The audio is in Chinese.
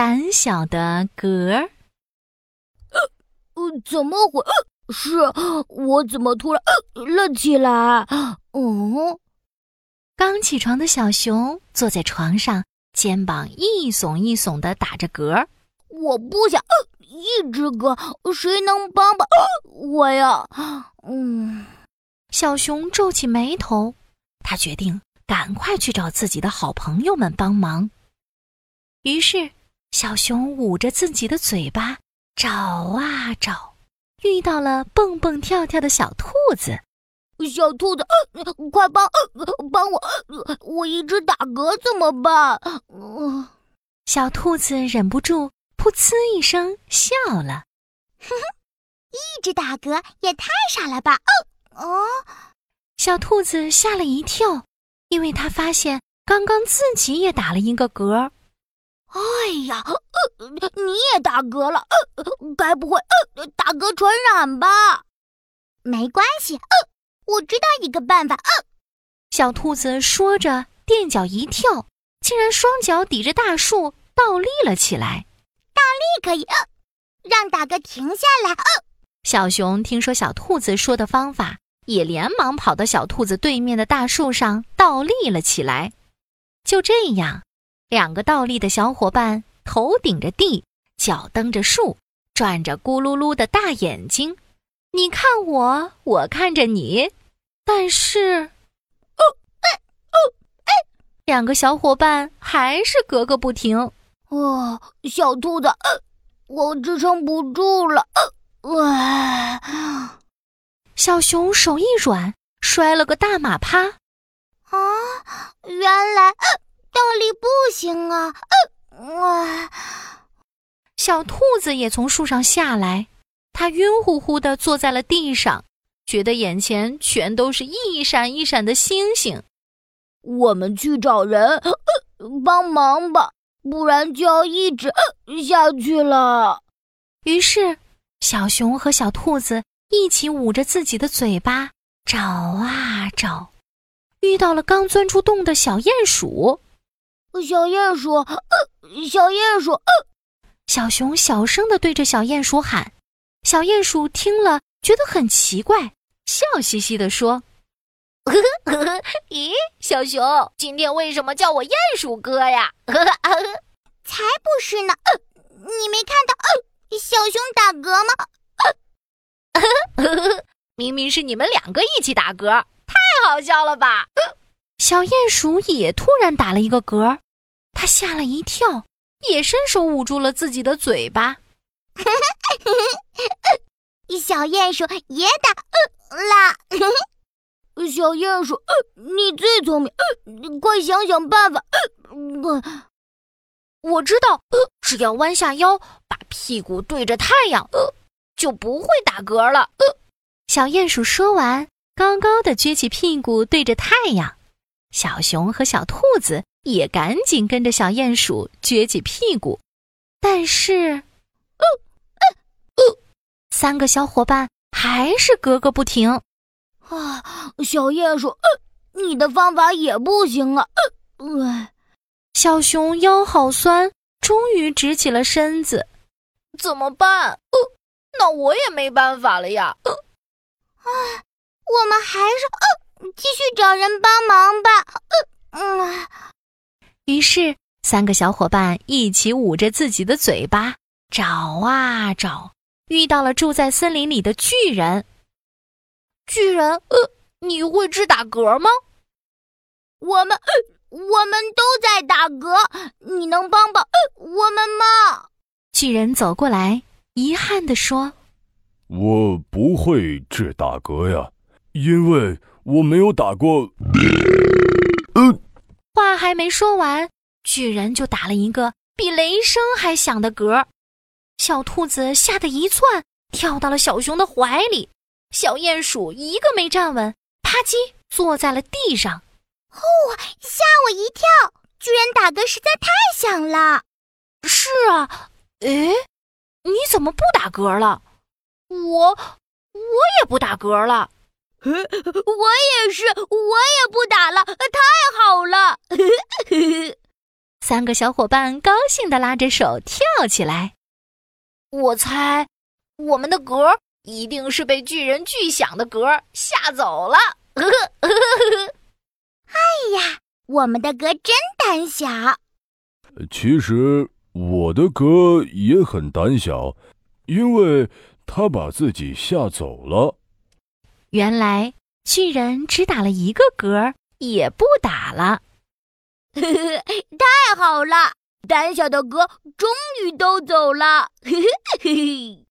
胆小的嗝儿。呃，怎么回事？我怎么突然呃了起来？嗯，刚起床的小熊坐在床上，肩膀一耸一耸的打着嗝。我不想呃一直嗝，谁能帮帮我呀？嗯，小熊皱起眉头，他决定赶快去找自己的好朋友们帮忙。于是，小熊捂着自己的嘴巴。找啊找，遇到了蹦蹦跳跳的小兔子。小兔子，快帮帮我！我一直打嗝怎么办？小兔子忍不住噗呲一声笑了。哼哼，一直打嗝也太傻了吧！哦，小兔子吓了一跳，因为它发现刚刚自己也打了一个嗝。哎呀，你也打嗝了，呃该不会呃打嗝传染吧？没关系，我知道一个办法。小兔子说着，垫脚一跳，竟然双脚抵着大树倒立了起来。倒立可以让打嗝停下来。小熊听说小兔子说的方法，也连忙跑到小兔子对面的大树上倒立了起来。就这样。两个倒立的小伙伴，头顶着地，脚蹬着树，转着咕噜噜的大眼睛。你看我，我看着你，但是，哦，哎，哦，哎，两个小伙伴还是咯个不停。哦，小兔子，我支撑不住了。哇！小熊手一软，摔了个大马趴。啊，原来。倒立不行啊！呃哇！小兔子也从树上下来，它晕乎乎的坐在了地上，觉得眼前全都是一闪一闪的星星。我们去找人呃帮忙吧，不然就要一直下去了。于是，小熊和小兔子一起捂着自己的嘴巴找啊找，遇到了刚钻出洞的小鼹鼠。小鼹鼠，小鼹鼠，小熊小声的对着小鼹鼠喊。小鼹鼠听了，觉得很奇怪，笑嘻嘻的说：“ 咦，小熊，今天为什么叫我鼹鼠哥呀？”“ 才不是呢，你没看到小熊打嗝吗？”“ 明明是你们两个一起打嗝，太好笑了吧？”小鼹鼠也突然打了一个嗝，它吓了一跳，也伸手捂住了自己的嘴巴。小鼹鼠也打了。小鼹鼠，你最聪明，快想想办法。我知道，只要弯下腰，把屁股对着太阳，就不会打嗝了。小鼹鼠说完，高高的撅起屁股对着太阳。小熊和小兔子也赶紧跟着小鼹鼠撅起屁股，但是，哦，哦，三个小伙伴还是格格不停。啊，小鼹鼠，你的方法也不行啊！呃，小熊腰好酸，终于直起了身子。怎么办？呃，那我也没办法了呀。啊，我们还是。继续找人帮忙吧。呃嗯，于是三个小伙伴一起捂着自己的嘴巴找啊找，遇到了住在森林里的巨人。巨人，呃，你会治打嗝吗？我们，我们都在打嗝，你能帮帮我们吗？巨人走过来，遗憾地说：“我不会治打嗝呀，因为。”我没有打过。嗯，话还没说完，巨人就打了一个比雷声还响的嗝。小兔子吓得一窜，跳到了小熊的怀里。小鼹鼠一个没站稳，啪叽坐在了地上。哦，吓我一跳！巨人打嗝实在太响了。是啊，诶，你怎么不打嗝了？我，我也不打嗝了。我也是，我也不打了，太好了。三个小伙伴高兴地拉着手跳起来。我猜，我们的嗝一定是被巨人巨响的嗝吓走了。哎呀，我们的嗝真胆小。其实我的嗝也很胆小，因为他把自己吓走了。原来巨人只打了一个嗝，也不打了。呵 呵太好了，胆小的嗝终于都走了。嘿嘿嘿嘿。